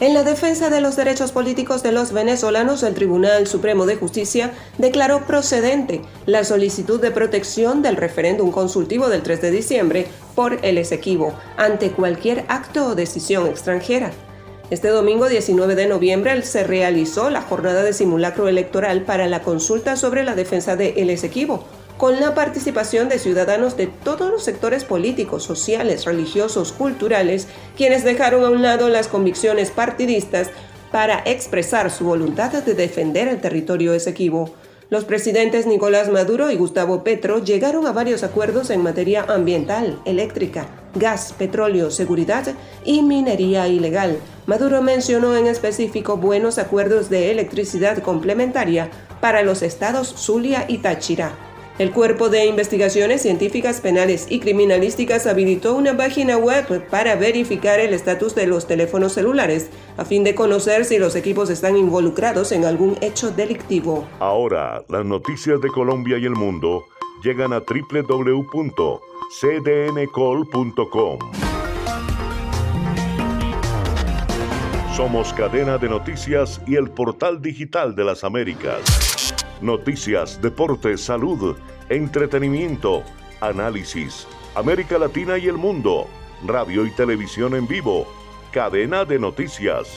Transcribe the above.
En la defensa de los derechos políticos de los venezolanos, el Tribunal Supremo de Justicia declaró procedente la solicitud de protección del referéndum consultivo del 3 de diciembre por el Esequibo ante cualquier acto o decisión extranjera. Este domingo 19 de noviembre se realizó la jornada de simulacro electoral para la consulta sobre la defensa de El Esequibo, con la participación de ciudadanos de todos los sectores políticos, sociales, religiosos, culturales, quienes dejaron a un lado las convicciones partidistas para expresar su voluntad de defender el territorio esequibo. Los presidentes Nicolás Maduro y Gustavo Petro llegaron a varios acuerdos en materia ambiental, eléctrica, gas, petróleo, seguridad y minería ilegal. Maduro mencionó en específico buenos acuerdos de electricidad complementaria para los estados Zulia y Táchira. El Cuerpo de Investigaciones Científicas Penales y Criminalísticas habilitó una página web para verificar el estatus de los teléfonos celulares, a fin de conocer si los equipos están involucrados en algún hecho delictivo. Ahora, las noticias de Colombia y el mundo llegan a www.cdncol.com. Somos cadena de noticias y el portal digital de las Américas. Noticias, deportes, salud, entretenimiento, análisis, América Latina y el mundo, radio y televisión en vivo, cadena de noticias.